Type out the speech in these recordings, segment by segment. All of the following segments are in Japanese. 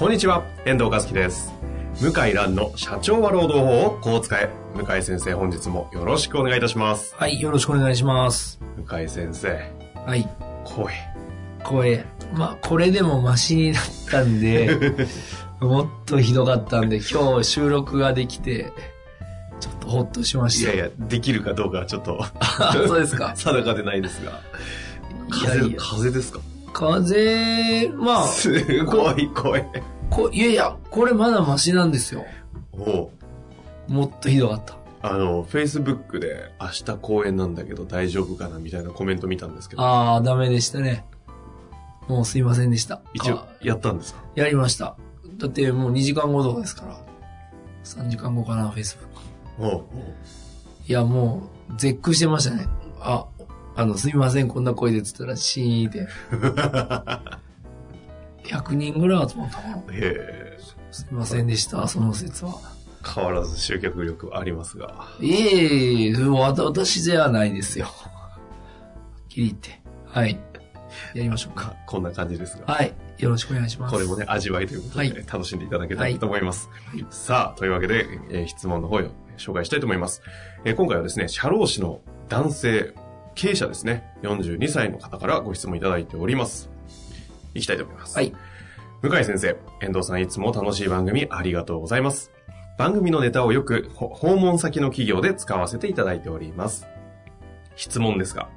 こんにちは、遠藤和樹です。向井蘭の社長は労働法をこう使え。向井先生、本日もよろしくお願いいたします。はい、よろしくお願いします。向井先生、はい、声。声。まあ、これでもマシになったんで、もっとひどかったんで、今日収録ができて、ちょっとほっとしました。いやいや、できるかどうかはちょっと、あそうですか。定かでないですが。風、風ですか？風、まあ、すごい声。こいやいや、これまだマシなんですよ。おうもっとひどかった。あの、Facebook で明日公演なんだけど大丈夫かなみたいなコメント見たんですけど。ああ、ダメでしたね。もうすいませんでした。一応か、やったんですか？やりました。だってもう2時間後とかですから。3時間後かな、Facebook。おうおういや、もう、絶句してましたね。あ、あの、すみません、こんな声でつったら、シーンって。100人ぐらい集まったかな。へえ。すみませんでした、その説は。変わらず集客力はありますが。いえいえ、私ではないですよ。はっきり言って。はい。やりましょうか。かこんな感じですが。はい。よろしくお願いします。これもね、味わいということで、はい楽しんでいただけたらと思います。はいさあ、というわけで、えー質問の方を紹介したいと思います。えー今回はですね、社労士の男性、経営者ですね、42歳の方からご質問いただいております。いきたいと思います。はい。向井先生、遠藤さんいつも楽しい番組ありがとうございます。番組のネタをよくほ訪問先の企業で使わせていただいております。質問ですが、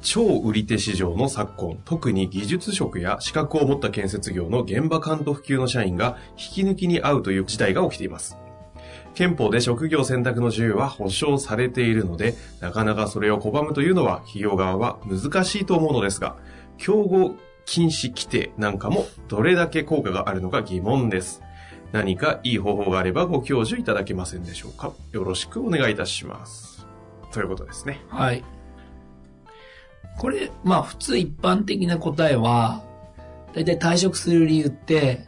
超売り手市場の昨今、特に技術職や資格を持った建設業の現場監督級の社員が引き抜きに合うという事態が起きています。憲法で職業選択の自由は保障されているので、なかなかそれを拒むというのは企業側は難しいと思うのですが、競合禁止規定なんかもどれだけ効果があるのか疑問です。何かいい方法があればご教授いただけませんでしょうかよろしくお願いいたします。ということですね。はい。これ、まあ普通一般的な答えは、だいたい退職する理由って、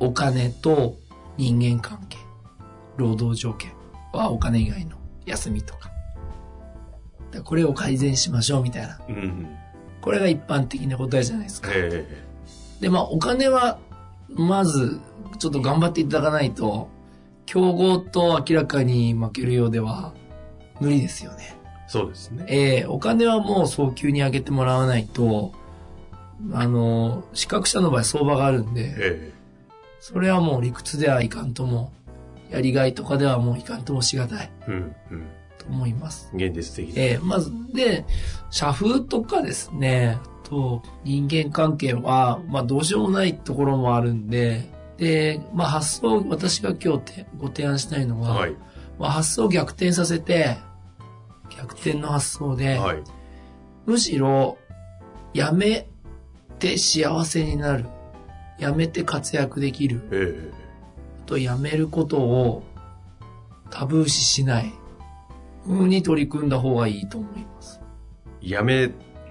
お金と人間関係、労働条件はお金以外の休みとか。だからこれを改善しましょうみたいな。うん。これが一般的な答えじゃないですか。えで、まあお金は、まず、ちょっと頑張っていただかないと、競合と明らかに負けるようでは無理ですよね。えそうですね。ええお金はもう早急に上げてもらわないと、あの、資格者の場合相場があるんで、えそれはもう理屈ではいかんとも、やりがいとかではもういかんともしがたいえうん、うん。と思います。現実的に。ええまず、で、社風とかですね、と人間関係は、まあどうしようもないところもあるんで、で、まあ発想、私が今日てご提案したいのは、はい。まあ、発想を逆転させて、逆転の発想で、はい。むしろ、やめて幸せになる。やめて活躍できる。えとやめることをタブー視しない。風に取り組んだ方がいいと思います。えやめ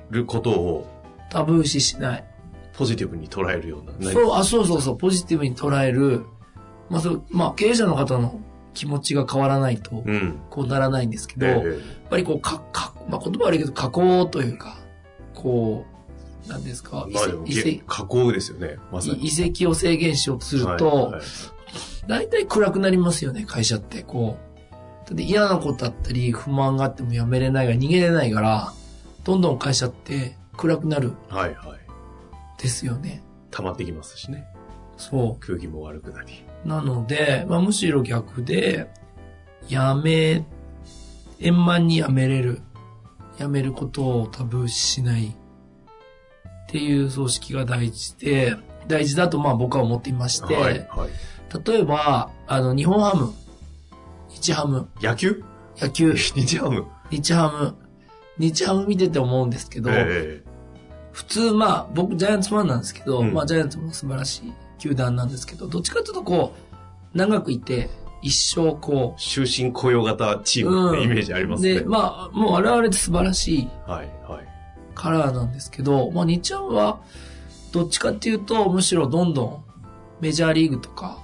ることをタブー視しない。ポジティブに捉えるような。何そう、あ、そうそうそう、ポジティブに捉える。まあ、そう、まあ、経営者の方の気持ちが変わらないと、うん。こうならないんですけど、えやっぱりこう、か、か、まあ、言葉悪いけど、加工というか、こう、なんですか、えまあ遺跡げ加工ですよね。まさに。遺跡を制限しようとすると、はいはい大体暗くなりますよね、会社って。こう。だって嫌なことあったり、不満があってもやめれないが逃げれないから、どんどん会社って暗くなるはいはい。ですよね。溜まってきますしね。そ空気も悪くなり。う。なので、まあ、むしろ逆で、やめ、円満にやめれる。やめることをタブー視しない。っていう組織が大事で、大事だとまあ僕は思っていまして、はいはい。例えば、あの、日本ハム、日ハム、野球？野球、日ハム。日ハム、日ハム見てて思うんですけど、え普通、まあ、僕、ジャイアンツファンなんですけど、うん。まあ、ジャイアンツも素晴らしい球団なんですけど、どっちかというと、こう、長くいて、一生こ終身雇用型チう、ームってイメージありますね。で、まあ、もう我々って素晴らしいはい、はい。カラーなんですけど、まあ、日ハムは、どっちかっていうと、むしろどんどんメジャーリーグとか、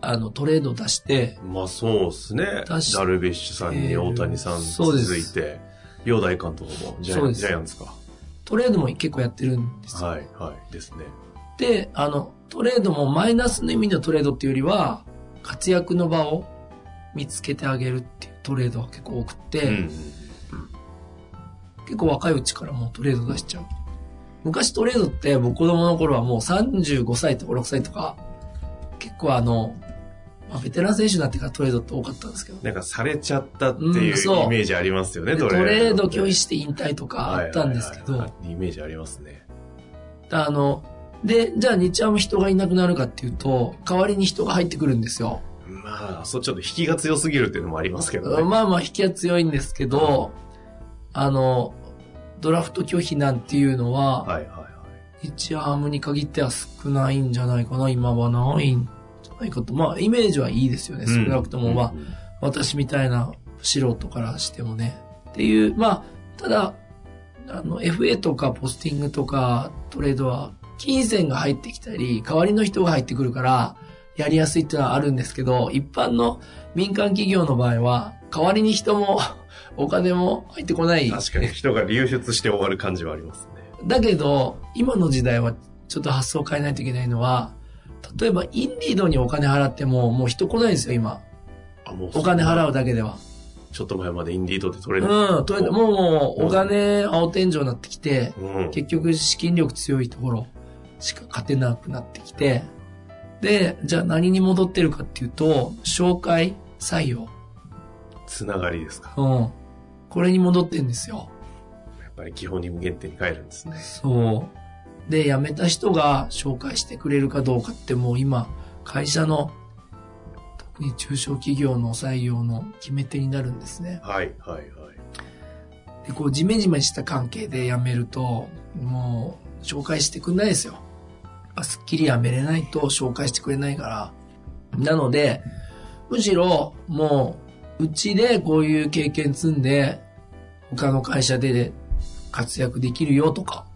あの、トレード出して、まあそうですね。ダルビッシュさんにえー大谷さん続いて、陽大監督もジャジャイアンツか。トレードも結構やってるんですよ。はい、はい。ですね。で、あの、トレードもマイナスの意味のトレードっていうよりは、活躍の場を見つけてあげるっていうトレードが結構多くて、うんうん。結構若いうちからもうトレード出しちゃう。昔トレードって僕子供の頃はもう35歳とか6歳とか、結構あの、まあ、ベテラン選手になってからトレードって多かったんですけど、なんかされちゃったっていうイメージありますよね、でトレード拒否しして引退とかあったんですけど、イメージありますね。あの、で、じゃあ日ハム人がいなくなるかっていうと、代わりに人が入ってくるんですよ。まあ、そう、ちょっと引きが強すぎるっていうのもありますけどね。まあまあ引きは強いんですけど、あの、ドラフト拒否なんていうのは、はいはいはい。日ハムに限っては少ないんじゃないかな。今はないんないかと。まあイメージはいいですよね。少なくともまあ、私みたいな素人からしてもね。っていう、まあ、ただ、あの、FA とかポスティングとかトレードは、金銭が入ってきたり、代わりの人が入ってくるから、やりやすいっていうのはあるんですけど、一般の民間企業の場合は、代わりに人も、お金も入ってこない。確かに人が流出して終わる感じはありますね。だけど、今の時代はちょっと発想を変えないといけないのは、例えばインディードにお金払っても、もう人来ないんですよ、今。あ、もうお金払う。うだけでは。ちょっと前までインディードで取れない。うん、とりあえずもう、もう、お金、青天井になってきて、うん。結局資金力強いところしか勝てなくなってきて、で、じゃあ何に戻ってるかっていうと、紹介、採用。つながりですか？うん。これに戻ってんですよ。やっぱり基本に無限点に帰るんですね。そう。で、辞めた人が紹介してくれるかどうかってもう今、会社の、特に中小企業の採用の決め手になるんですね。はいはいはい。で、こう、ジメジメした関係で辞めると、もう、紹介してくれないですよ。あすっきり辞めれないと紹介してくれないから。なので、むしろ、もう、うちでこういう経験積んで、他の会社で活躍できるよとか、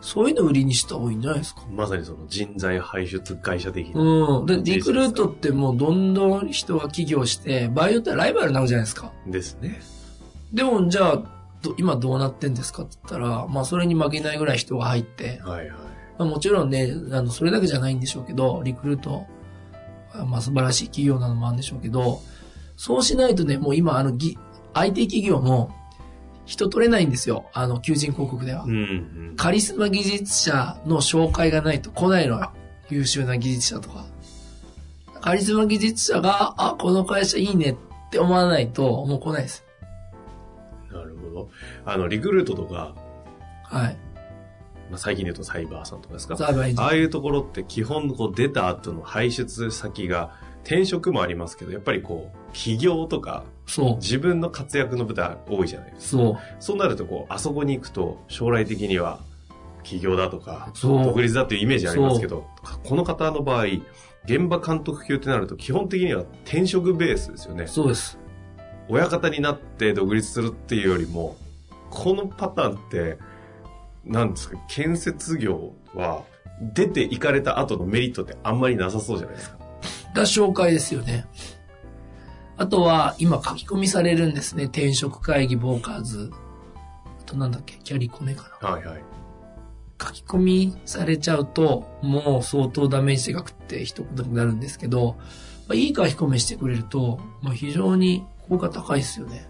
そういうの売りにした方がいいんじゃないですか？まさにその人材輩出会社的な。うん。で、リクルートってもうどんどん人が起業して、場合によってはライバルになるじゃないですか。ですね。でも、じゃあ、ど今どうなってんですかって言ったら、まあ、それに負けないぐらい人が入って、はいはい。まあ、もちろんね、あの、それだけじゃないんでしょうけど、リクルートは、まあ、素晴らしい企業なのもあるんでしょうけど、そうしないとね、もう今、あの、ぎ IT 企業も、人取れないんですよ。あの、求人広告では。うんうん。カリスマ技術者の紹介がないと来ないのよ。優秀な技術者とか。カリスマ技術者が、あ、この会社いいねって思わないと、もう来ないです。なるほど。あの、リクルートとか、はい。まあ、最近で言うとサイバーさんとかですか？サーバーエンジンああいうところって基本こう出た後の排出先が転職もありますけど、やっぱりこう、起業とかそう。自分の活躍の舞台多いじゃないですか。そう。そうなるとこう、あそこに行くと将来的には起業だとか、そう独立だっていうイメージありますけど、この方の場合、現場監督級ってなると基本的には転職ベースですよね。そうです。親方になって独立するっていうよりも、このパターンって、なんですか、建設業は出て行かれた後のメリットってあんまりなさそうじゃないですか。が紹介ですよね。あとは、今書き込みされるんですね。転職会議、ボーカーズ。あとなんだっけ、キャリコネかな。はいはい。書き込みされちゃうと、もう相当ダメージがくって一言になるんですけど、まあ、いい書き込みしてくれると、まあ、非常に効果高いですよね。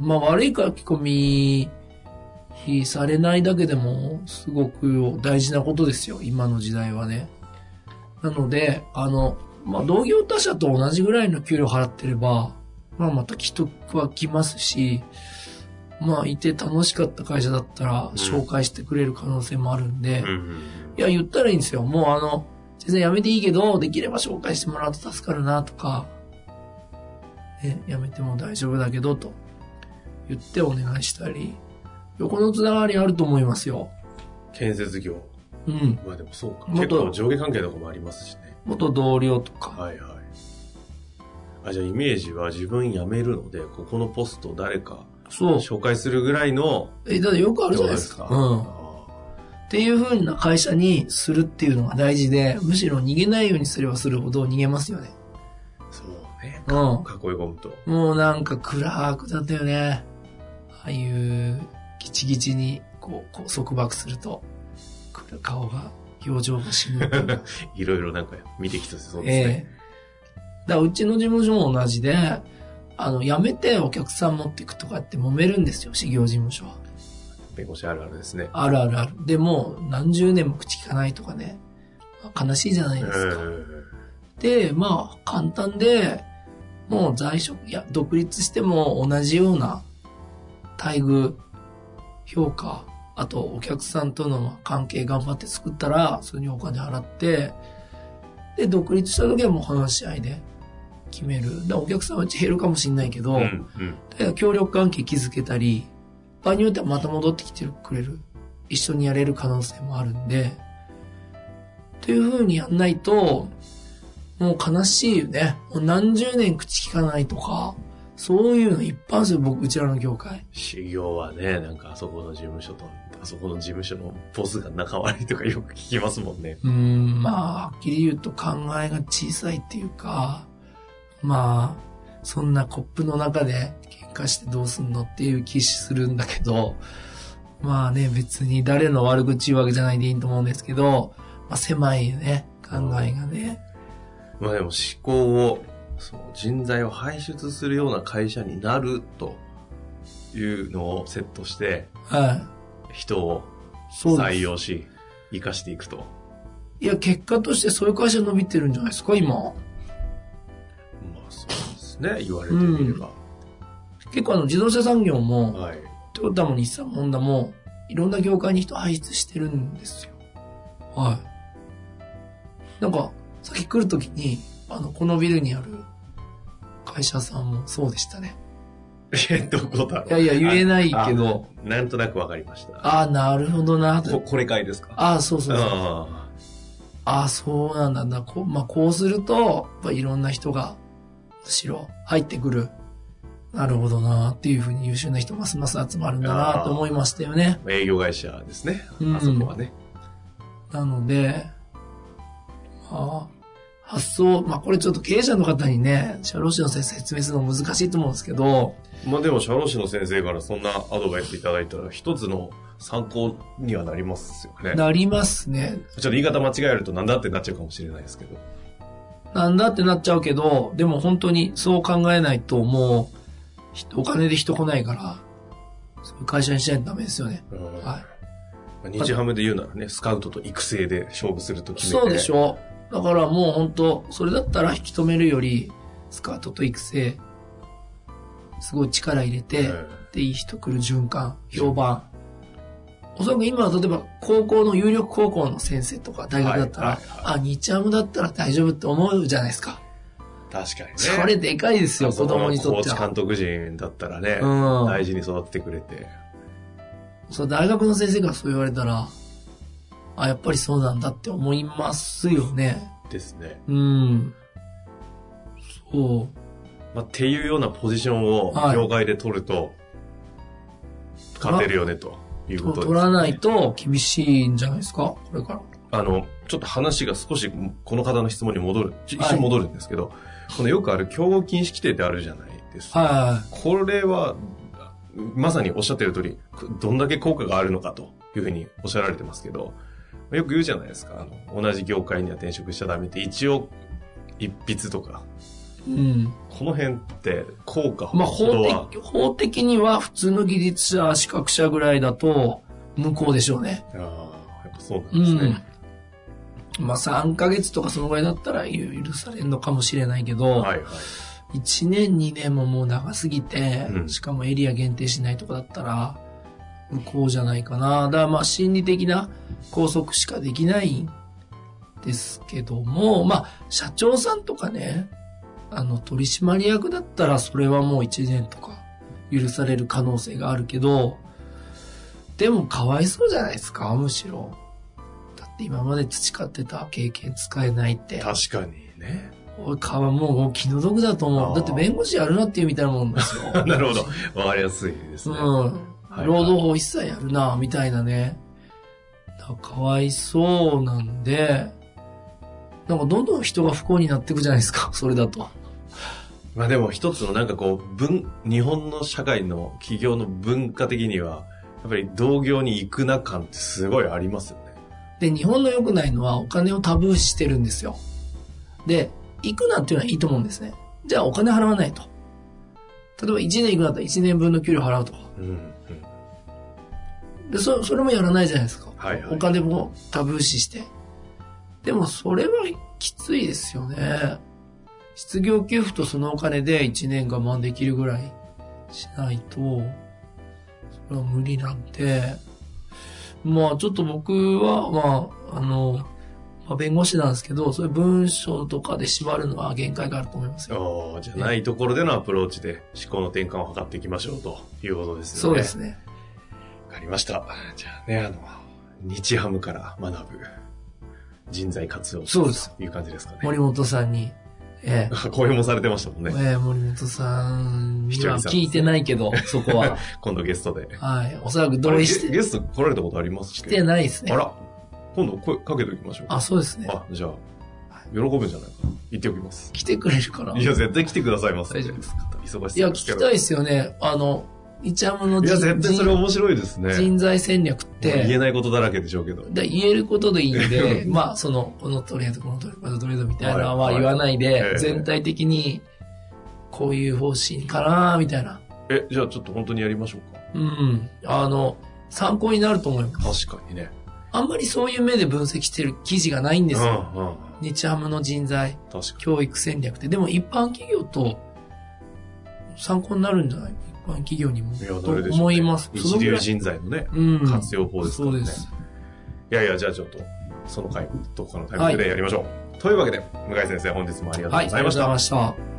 まあ悪い書き込みされないだけでもすごく大事なことですよ。今の時代はね。なので、あの、まあ同業他社と同じぐらいの給料払ってれば、まあまた既得は来ますし、まあいて楽しかった会社だったら紹介してくれる可能性もあるんで、いや言ったらいいんですよ。もうあの、全然やめていいけど、できれば紹介してもらうと助かるなとか、ね、やめても大丈夫だけどと言ってお願いしたり、横のつながりあると思いますよ。建設業。うん。まあでもそうか。元結構上下関係とかもありますしね。元同僚とか。はいはい。あ、じゃあイメージは自分辞めるので、ここのポスト誰か。紹介するぐらいの、え、だってよくあるじゃないですか。うん。あっていう風な会社にするっていうのが大事で、むしろ逃げないようにすればするほど逃げますよね。ーそうね。うん。囲い込むと。もうなんか暗くなったよね。ああいうギチギチにこうこう束縛すると、来る顔が、表情が死ぬ。いろいろなんか見てきたそうですええね。だうちの事務所も同じで、あの、辞めてお客さん持っていくとかって揉めるんですよ、事業事務所は。弁護士あるあるですね。あるあるある。でも、何十年も口聞かないとかね、まあ悲しいじゃないですか。で、まあ、簡単で、もう在職、いや、独立しても同じような待遇、評価、あとお客さんとの関係頑張って作ったら、それにお金払って、で、独立した時はもう話し合いで決める。だお客さんはうち減るかもしれないけど、うん、うん。協力関係築けたり、場合によってはまた戻ってきてくれる。一緒にやれる可能性もあるんで、っていう風にやんないと、もう悲しいよね。もう何十年口聞かないとか、そういうのいっぱいあるんですよ、僕、うちらの業界。修行はね、なんかあそこの事務所と、あそこの事務所のボスが仲悪いとかよく聞きますもんね。うーん、まあ、はっきり言うと考えが小さいっていうか、まあ、そんなコップの中で喧嘩してどうすんのっていう気するんだけど、まあね、別に誰の悪口言うわけじゃないでいいと思うんですけど、まあ狭いね、考えがね。まあでも思考を、そう、人材を輩出するような会社になるというのをセットして、はい。人を。採用し、生かしていくと。いや、結果としてそういう会社伸びてるんじゃないですか、今。まあそうですね、言われてみれば。結構あの、自動車産業も、はい。トヨタも日産もホンダも、いろんな業界に人輩出してるんですよ。はい。なんか、さっき来るときに、あの、このビルにある会社さんもそうでしたね。え、どこだろういやいや、言えないけど、あなんとなくわかりました。ああ、なるほどなこ、と。これかいですか？ああ、そうそうそう。あああ、そうなんだな。こう、まあ、こうすると、やっぱいろんな人が、むしろ入ってくる。なるほどなっていうふうに優秀な人ますます集まるんだなと思いましたよね。あ営業会社ですね。うんあそこはね。なので、まあ、発想、まあこれちょっと経営者の方にね、社労士の先生説明するの難しいと思うんですけど、まあでも、社労士の先生からそんなアドバイスいただいたら、一つの参考にはなりますよね。なりますね。ちょっと言い方間違えるとなんだってなっちゃうかもしれないですけど。なんだってなっちゃうけど、でも本当にそう考えないともう、ひお金で人来ないから、そういう会社にしないとダメですよね。うんはい。まあ日ハムで言うならね、スカウトと育成で勝負すると決めて。そうでしょだからもう本当それだったら引き止めるより、スカートと育成、すごい力入れて、うんで、いい人来る循環、評判。おそらく今は例えば高校の有力高校の先生とか大学だったら、はいはいあ、日ハムだったら大丈夫って思うじゃないですか。確かにね。それでかいですよ、子供にとっては。コーチ監督陣だったらね、うん大事に育ってくれて。そう、大学の先生からそう言われたら、あ、やっぱりそうなんだって思いますよね。ですね。うん。そう。まあ、っていうようなポジションをはい業界で取ると、勝てるよね、ということです、取らないと厳しいんじゃないですか？これから。あの、ちょっと話が少しこの方の質問に戻る、一瞬戻るんですけど、このよくある競合禁止規定ってあるじゃないですか。はこれは、まさにおっしゃってる通り、どんだけ効果があるのかというふうにおっしゃられてますけど、よく言うじゃないですか。あの同じ業界には転職しちゃダメって、一応、一筆とか、い。うん。この辺って効果まあ法的、法的には普通の技術者、資格者ぐらいだと無効でしょうね。ああ、やっぱそうなうんですね。ん。まあ3ヶ月とかそのぐらいだったら許されるのかもしれないけど、はいはい。1年2年ももう長すぎて、うんしかもエリア限定しないとかだったら、無効じゃないかな。だからまあ心理的な拘束しかできないんですけども、まあ社長さんとかね、あの取締役だったらそれはもう1年とか許される可能性があるけど、でもかわいそうじゃないですか、むしろ。だって今まで培ってた経験使えないって。確かにね。俺、かわもう気の毒だと思う。だって弁護士やるなっていうみたいなもんですよ。なるほど。わかりやすいですね。うん。はい労働法一切やるな、みたいなね。かわいそうなんで、なんかどんどん人が不幸になっていくじゃないですか、それだと。まあでも一つのなんかこう、文、日本の社会の企業の文化的には、やっぱり同業に行くな感ってすごいありますよね。で、日本の良くないのはお金をタブー視してるんですよ。で、行くなっていうのはいいと思うんですね。じゃあお金払わないと。例えば1年行くなったら1年分の給料払うとか。うん。うん。で、そ、それもやらないじゃないですか。はいはいお金もタブー視して。でもそれはきついですよね。失業給付とそのお金で1年我慢できるぐらいしないと、それは無理なんで、まあちょっと僕は、まあ、あの、まあ、弁護士なんですけど、そういう文章とかで縛るのは限界があると思いますよ。じゃないところでのアプローチで思考の転換を図っていきましょうということですよね。そうですね。わかりました。じゃあね、あの、日ハムから学ぶ人材活用そうですという感じですかね。森本さんに、ええ 公表もされてましたもんね。ええ森本さんには聞いてないけど、そこは。今度ゲストで。はい。おそらく同意して、ゲゲスト来られたことあります来てないですね。あら、今度声かけておきましょう。あ、そうですね。あ、じゃあ、喜ぶんじゃないかな。言っておきます。来てくれるかないや、絶対来てくださいます。大丈夫ですか？忙しいや、聞。きたいですよね。あの、イチャムのいや、人絶対それ面白いですね。人材戦略っ言えて、ないことだらけでしょうけど。だ言えることでいいんで、まあ、その、このトレード、このトレード、このトレードみたいなのははい言わないえでえ、全体的に、こういう方針かな、みたいな。え、じゃあちょっと本当にやりましょうか。うん。あの、参考になると思います。確かにね。あんまりそういう目で分析してる記事がないんですよ。うんうん。日ハムの人材、教育戦略って。でも一般企業と参考になるんじゃない？一般企業にも。に。いや、とどれでしょう、ね。思います。一流人材のね、うん。活用法ですからね。そうです。いやいや、じゃあちょっと、その回、どこかのタイミングでやりましょう。というわけで、向井先生、本日もありがとうはい、ございました。ありがとうございました。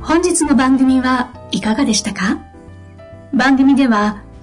本日の番組はいかがでしたか？番組では